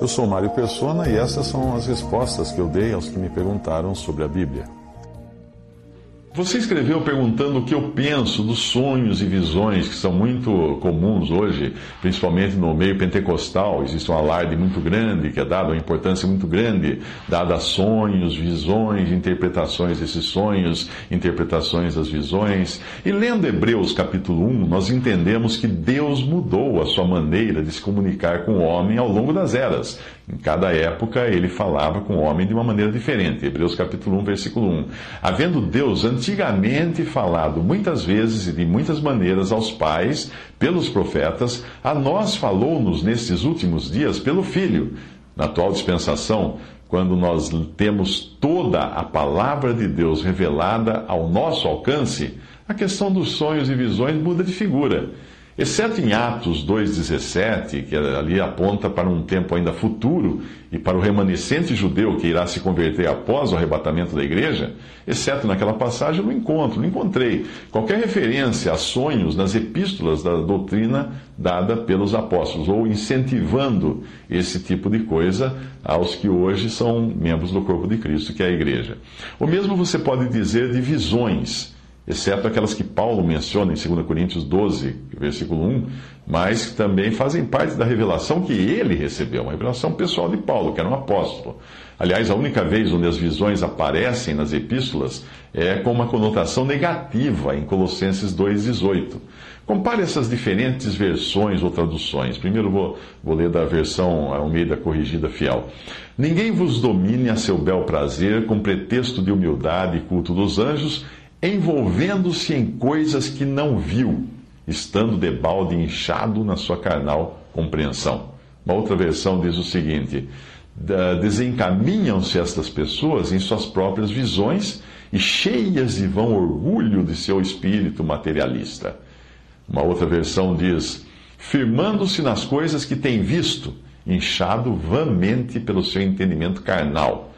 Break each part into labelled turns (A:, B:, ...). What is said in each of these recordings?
A: Eu sou Mário Persona e essas são as respostas que eu dei aos que me perguntaram sobre a Bíblia. Você escreveu perguntando o que eu penso dos sonhos e visões que são muito comuns hoje, principalmente no meio pentecostal. Existe um alarde muito grande, que é dado uma importância muito grande, dada a sonhos, visões, interpretações desses sonhos, interpretações das visões. E lendo Hebreus capítulo 1, nós entendemos que Deus mudou a sua maneira de se comunicar com o homem ao longo das eras. Em cada época ele falava com o homem de uma maneira diferente. Hebreus capítulo 1, versículo 1. Havendo Deus antigamente falado muitas vezes e de muitas maneiras aos pais, pelos profetas, a nós falou-nos nestes últimos dias pelo Filho. Na atual dispensação, quando nós temos toda a palavra de Deus revelada ao nosso alcance, a questão dos sonhos e visões muda de figura. Exceto em Atos 2,17, que ali aponta para um tempo ainda futuro e para o remanescente judeu que irá se converter após o arrebatamento da igreja, exceto naquela passagem, eu não encontro, não encontrei qualquer referência a sonhos nas epístolas da doutrina dada pelos apóstolos, ou incentivando esse tipo de coisa aos que hoje são membros do corpo de Cristo, que é a igreja. O mesmo você pode dizer de visões exceto aquelas que Paulo menciona em 2 Coríntios 12, versículo 1, mas que também fazem parte da revelação que ele recebeu, uma revelação pessoal de Paulo, que era um apóstolo. Aliás, a única vez onde as visões aparecem nas epístolas é com uma conotação negativa em Colossenses 2,18. Compare essas diferentes versões ou traduções. Primeiro vou, vou ler da versão Almeida Corrigida Fiel. Ninguém vos domine a seu bel prazer com pretexto de humildade e culto dos anjos envolvendo-se em coisas que não viu, estando debalde inchado na sua carnal compreensão. Uma outra versão diz o seguinte: desencaminham-se estas pessoas em suas próprias visões e cheias de vão orgulho de seu espírito materialista. Uma outra versão diz: firmando-se nas coisas que têm visto, inchado vãmente pelo seu entendimento carnal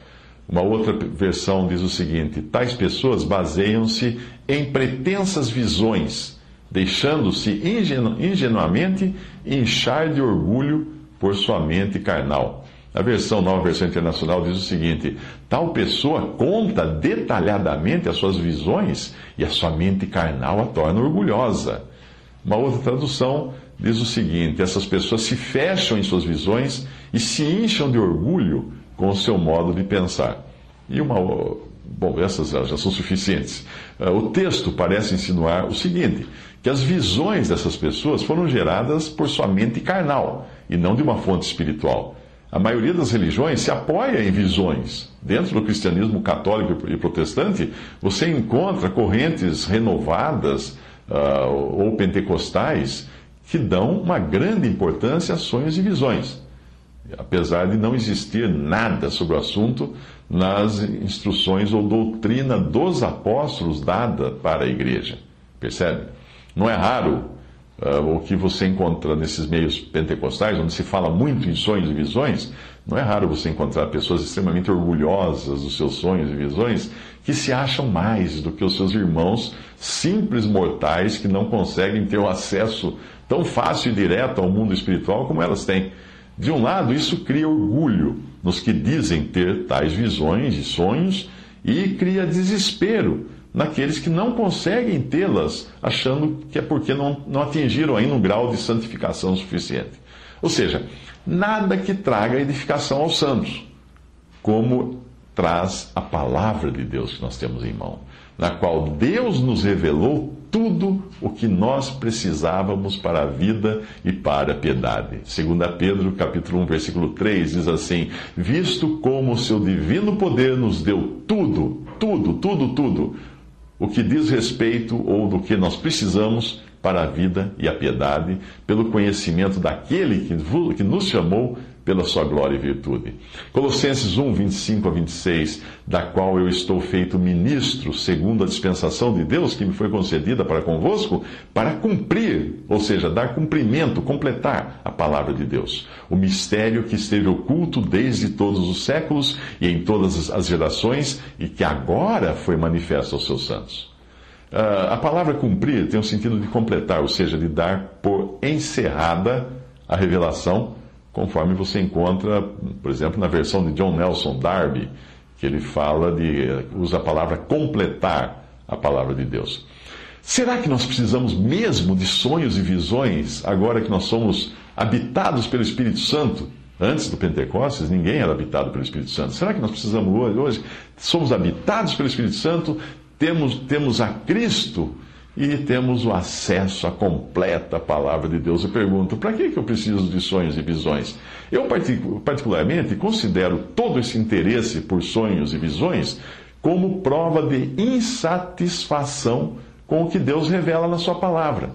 A: uma outra versão diz o seguinte: tais pessoas baseiam-se em pretensas visões, deixando-se ingenu ingenuamente inchar de orgulho por sua mente carnal. A versão nova versão internacional diz o seguinte: tal pessoa conta detalhadamente as suas visões e a sua mente carnal a torna orgulhosa. Uma outra tradução diz o seguinte: essas pessoas se fecham em suas visões e se incham de orgulho com o seu modo de pensar. E uma. Bom, essas já são suficientes. Ah, o texto parece insinuar o seguinte: que as visões dessas pessoas foram geradas por sua mente carnal e não de uma fonte espiritual. A maioria das religiões se apoia em visões. Dentro do cristianismo católico e protestante, você encontra correntes renovadas uh, ou pentecostais que dão uma grande importância a sonhos e visões apesar de não existir nada sobre o assunto nas instruções ou doutrina dos apóstolos dada para a igreja. Percebe? Não é raro uh, o que você encontra nesses meios pentecostais, onde se fala muito em sonhos e visões, não é raro você encontrar pessoas extremamente orgulhosas dos seus sonhos e visões que se acham mais do que os seus irmãos simples mortais que não conseguem ter o acesso tão fácil e direto ao mundo espiritual como elas têm. De um lado, isso cria orgulho nos que dizem ter tais visões e sonhos e cria desespero naqueles que não conseguem tê-las, achando que é porque não, não atingiram ainda um grau de santificação suficiente. Ou seja, nada que traga edificação aos santos, como traz a palavra de Deus que nós temos em mão, na qual Deus nos revelou tudo o que nós precisávamos para a vida e para a piedade. 2 Pedro, capítulo 1, versículo 3 diz assim: "Visto como o seu divino poder nos deu tudo, tudo, tudo, tudo, o que diz respeito ou do que nós precisamos para a vida e a piedade, pelo conhecimento daquele que nos chamou pela sua glória e virtude. Colossenses 1, 25 a 26, da qual eu estou feito ministro, segundo a dispensação de Deus que me foi concedida para convosco, para cumprir, ou seja, dar cumprimento, completar a palavra de Deus. O mistério que esteve oculto desde todos os séculos e em todas as gerações e que agora foi manifesto aos seus santos. Uh, a palavra cumprir tem o sentido de completar, ou seja, de dar por encerrada a revelação conforme você encontra, por exemplo, na versão de John Nelson Darby, que ele fala de usa a palavra completar a palavra de Deus. Será que nós precisamos mesmo de sonhos e visões agora que nós somos habitados pelo Espírito Santo? Antes do Pentecostes, ninguém era habitado pelo Espírito Santo. Será que nós precisamos hoje? somos habitados pelo Espírito Santo, temos, temos a Cristo e temos o acesso à completa palavra de Deus. Eu pergunto, para que eu preciso de sonhos e visões? Eu, particularmente, considero todo esse interesse por sonhos e visões como prova de insatisfação com o que Deus revela na Sua palavra.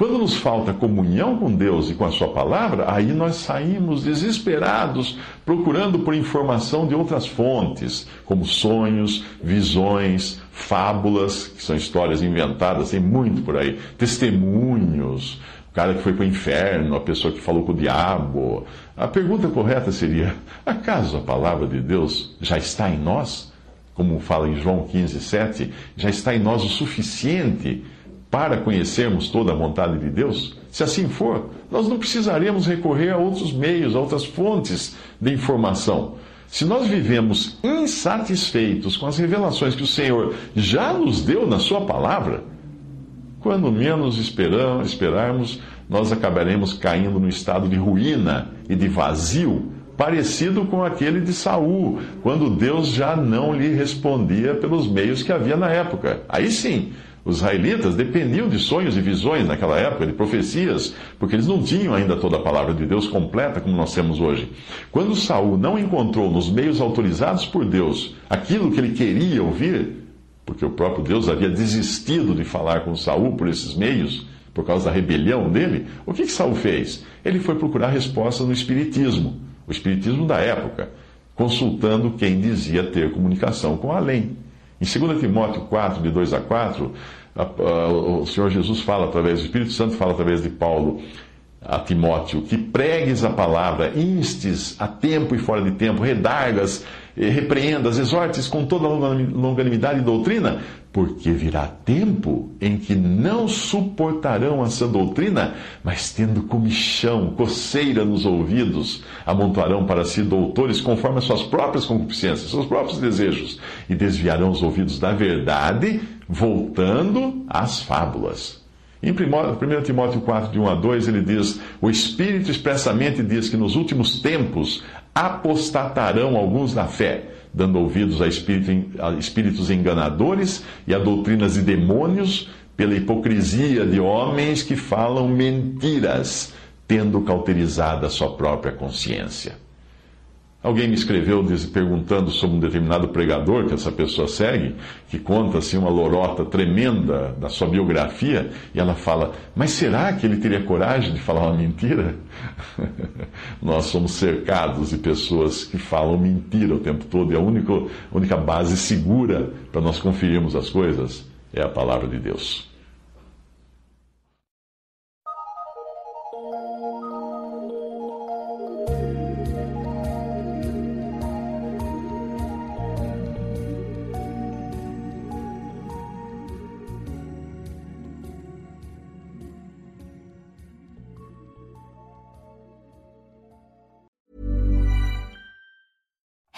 A: Quando nos falta comunhão com Deus e com a Sua palavra, aí nós saímos desesperados procurando por informação de outras fontes, como sonhos, visões, fábulas, que são histórias inventadas, tem muito por aí, testemunhos, o cara que foi para o inferno, a pessoa que falou com o diabo. A pergunta correta seria: acaso a palavra de Deus já está em nós? Como fala em João 15, 7, já está em nós o suficiente para conhecermos toda a vontade de Deus? Se assim for, nós não precisaremos recorrer a outros meios, a outras fontes de informação. Se nós vivemos insatisfeitos com as revelações que o Senhor já nos deu na Sua palavra, quando menos esperarmos, nós acabaremos caindo no estado de ruína e de vazio, parecido com aquele de Saul, quando Deus já não lhe respondia pelos meios que havia na época. Aí sim, os israelitas dependiam de sonhos e visões naquela época, de profecias, porque eles não tinham ainda toda a palavra de Deus completa como nós temos hoje. Quando Saul não encontrou nos meios autorizados por Deus aquilo que ele queria ouvir, porque o próprio Deus havia desistido de falar com Saul por esses meios, por causa da rebelião dele, o que, que Saul fez? Ele foi procurar respostas no Espiritismo, o Espiritismo da época, consultando quem dizia ter comunicação com além. Em 2 Timóteo 4, de 2 a 4, a, a, o Senhor Jesus fala através, o Espírito Santo fala através de Paulo a Timóteo, que pregues a palavra, instes a tempo e fora de tempo, redargas, eh, repreendas, exortes com toda longanimidade e doutrina, porque virá tempo em que não suportarão essa doutrina, mas tendo comichão, coceira nos ouvidos, amontoarão para si doutores conforme as suas próprias concupiscências, seus próprios desejos, e desviarão os ouvidos da verdade, voltando às fábulas. Em 1 Timóteo 4, de 1 a 2, ele diz: O Espírito expressamente diz que nos últimos tempos apostatarão alguns da fé, dando ouvidos a, a espíritos enganadores e a doutrinas de demônios, pela hipocrisia de homens que falam mentiras, tendo cauterizado a sua própria consciência. Alguém me escreveu perguntando sobre um determinado pregador que essa pessoa segue, que conta assim uma lorota tremenda da sua biografia, e ela fala: Mas será que ele teria coragem de falar uma mentira? Nós somos cercados de pessoas que falam mentira o tempo todo, e a única, a única base segura para nós conferirmos as coisas é a palavra de Deus.